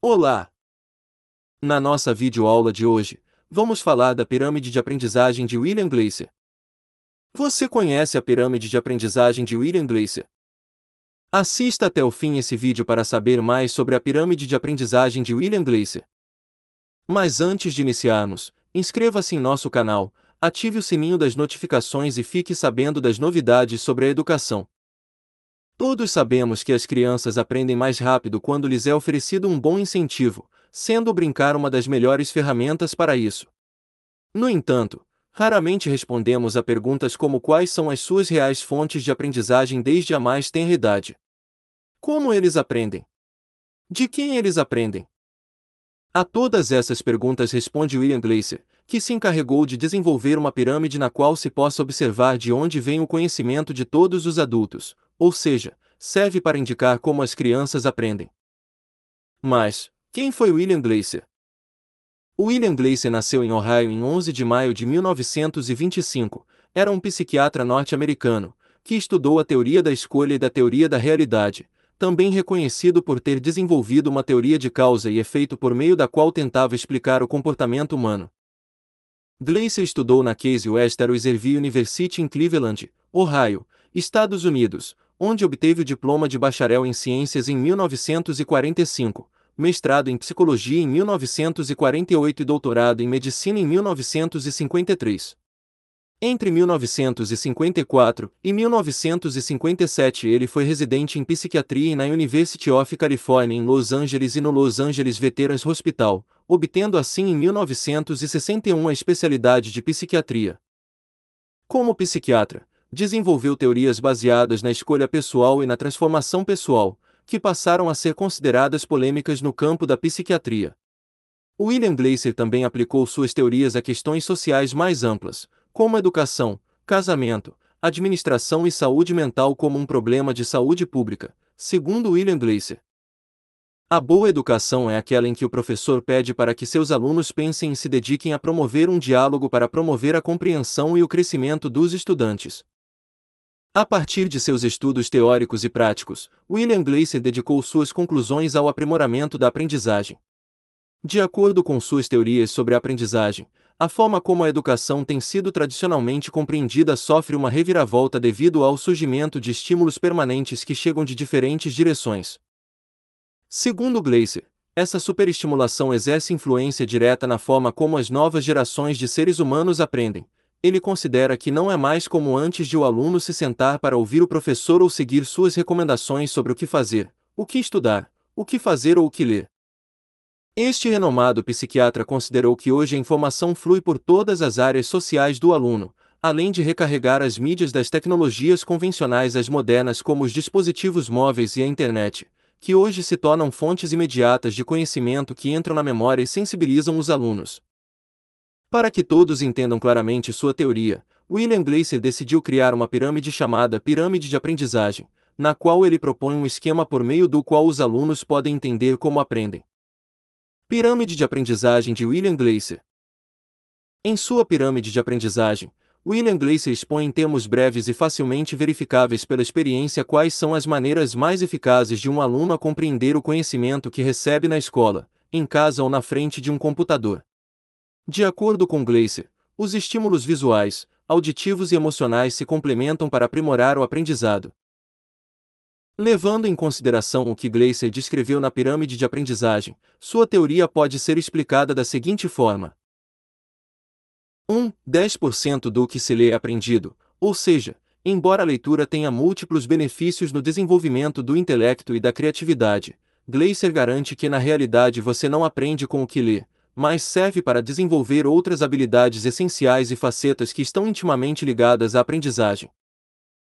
Olá! Na nossa videoaula de hoje, vamos falar da pirâmide de aprendizagem de William Gleiser. Você conhece a pirâmide de aprendizagem de William Gleiser? Assista até o fim esse vídeo para saber mais sobre a pirâmide de aprendizagem de William Gleiser. Mas antes de iniciarmos, inscreva-se em nosso canal, ative o sininho das notificações e fique sabendo das novidades sobre a educação. Todos sabemos que as crianças aprendem mais rápido quando lhes é oferecido um bom incentivo, sendo o brincar uma das melhores ferramentas para isso. No entanto, raramente respondemos a perguntas como quais são as suas reais fontes de aprendizagem desde a mais tenra idade. Como eles aprendem? De quem eles aprendem? A todas essas perguntas responde William Gleiser, que se encarregou de desenvolver uma pirâmide na qual se possa observar de onde vem o conhecimento de todos os adultos, ou seja, serve para indicar como as crianças aprendem. Mas, quem foi William Gleiser? William Gleiser nasceu em Ohio em 11 de maio de 1925. Era um psiquiatra norte-americano, que estudou a teoria da escolha e da teoria da realidade, também reconhecido por ter desenvolvido uma teoria de causa e efeito por meio da qual tentava explicar o comportamento humano. Gleiser estudou na Case Western Reserve University em Cleveland, Ohio, Estados Unidos, onde obteve o diploma de bacharel em ciências em 1945, mestrado em psicologia em 1948 e doutorado em medicina em 1953. Entre 1954 e 1957 ele foi residente em psiquiatria na University of California em Los Angeles e no Los Angeles Veterans Hospital, obtendo assim em 1961 a especialidade de psiquiatria. Como psiquiatra, desenvolveu teorias baseadas na escolha pessoal e na transformação pessoal, que passaram a ser consideradas polêmicas no campo da psiquiatria. William Gleiser também aplicou suas teorias a questões sociais mais amplas, como educação, casamento, administração e saúde mental como um problema de saúde pública, segundo William Gleiser. A boa educação é aquela em que o professor pede para que seus alunos pensem e se dediquem a promover um diálogo para promover a compreensão e o crescimento dos estudantes. A partir de seus estudos teóricos e práticos, William Gleiser dedicou suas conclusões ao aprimoramento da aprendizagem. De acordo com suas teorias sobre a aprendizagem, a forma como a educação tem sido tradicionalmente compreendida sofre uma reviravolta devido ao surgimento de estímulos permanentes que chegam de diferentes direções. Segundo Gleiser, essa superestimulação exerce influência direta na forma como as novas gerações de seres humanos aprendem, ele considera que não é mais como antes de o aluno se sentar para ouvir o professor ou seguir suas recomendações sobre o que fazer, o que estudar, o que fazer ou o que ler. Este renomado psiquiatra considerou que hoje a informação flui por todas as áreas sociais do aluno, além de recarregar as mídias das tecnologias convencionais às modernas como os dispositivos móveis e a internet, que hoje se tornam fontes imediatas de conhecimento que entram na memória e sensibilizam os alunos. Para que todos entendam claramente sua teoria, William Gleiser decidiu criar uma pirâmide chamada Pirâmide de Aprendizagem, na qual ele propõe um esquema por meio do qual os alunos podem entender como aprendem. Pirâmide de Aprendizagem de William Gleiser Em sua pirâmide de aprendizagem, William Gleiser expõe em termos breves e facilmente verificáveis pela experiência quais são as maneiras mais eficazes de um aluno a compreender o conhecimento que recebe na escola, em casa ou na frente de um computador. De acordo com Gleiser, os estímulos visuais, auditivos e emocionais se complementam para aprimorar o aprendizado. Levando em consideração o que Gleiser descreveu na pirâmide de aprendizagem, sua teoria pode ser explicada da seguinte forma: 1. 10% do que se lê é aprendido, ou seja, embora a leitura tenha múltiplos benefícios no desenvolvimento do intelecto e da criatividade, Gleiser garante que na realidade você não aprende com o que lê, mas serve para desenvolver outras habilidades essenciais e facetas que estão intimamente ligadas à aprendizagem.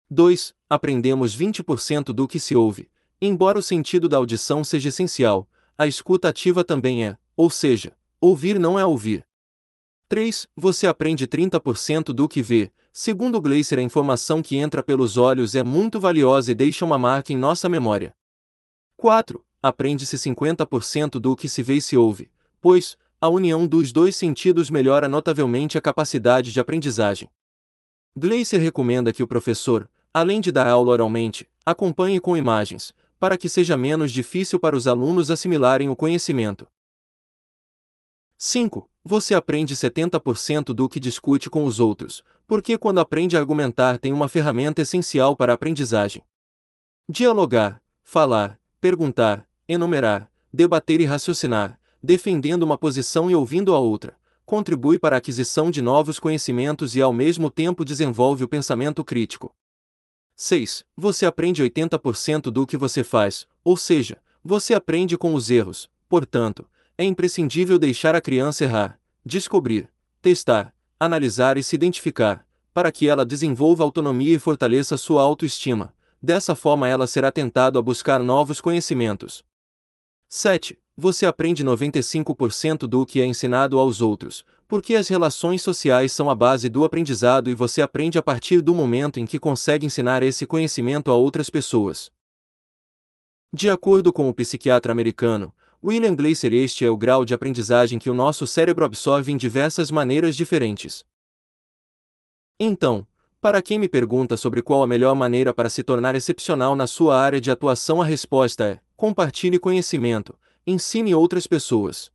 2. Aprendemos 20% do que se ouve. Embora o sentido da audição seja essencial, a escuta ativa também é, ou seja, ouvir não é ouvir. 3. Você aprende 30% do que vê. Segundo Gleiser, a informação que entra pelos olhos é muito valiosa e deixa uma marca em nossa memória. 4. Aprende-se 50% do que se vê e se ouve, pois, a união dos dois sentidos melhora notavelmente a capacidade de aprendizagem. Gleiser recomenda que o professor, além de dar aula oralmente, acompanhe com imagens, para que seja menos difícil para os alunos assimilarem o conhecimento. 5. Você aprende 70% do que discute com os outros, porque quando aprende a argumentar tem uma ferramenta essencial para a aprendizagem. Dialogar, falar, perguntar, enumerar, debater e raciocinar, defendendo uma posição e ouvindo a outra, contribui para a aquisição de novos conhecimentos e ao mesmo tempo desenvolve o pensamento crítico. 6. Você aprende 80% do que você faz, ou seja, você aprende com os erros, portanto, é imprescindível deixar a criança errar, descobrir, testar, analisar e se identificar, para que ela desenvolva autonomia e fortaleça sua autoestima. Dessa forma, ela será tentado a buscar novos conhecimentos. 7. Você aprende 95% do que é ensinado aos outros, porque as relações sociais são a base do aprendizado e você aprende a partir do momento em que consegue ensinar esse conhecimento a outras pessoas. De acordo com o psiquiatra americano, William Gleiser, este é o grau de aprendizagem que o nosso cérebro absorve em diversas maneiras diferentes. Então, para quem me pergunta sobre qual a melhor maneira para se tornar excepcional na sua área de atuação, a resposta é: compartilhe conhecimento, ensine outras pessoas.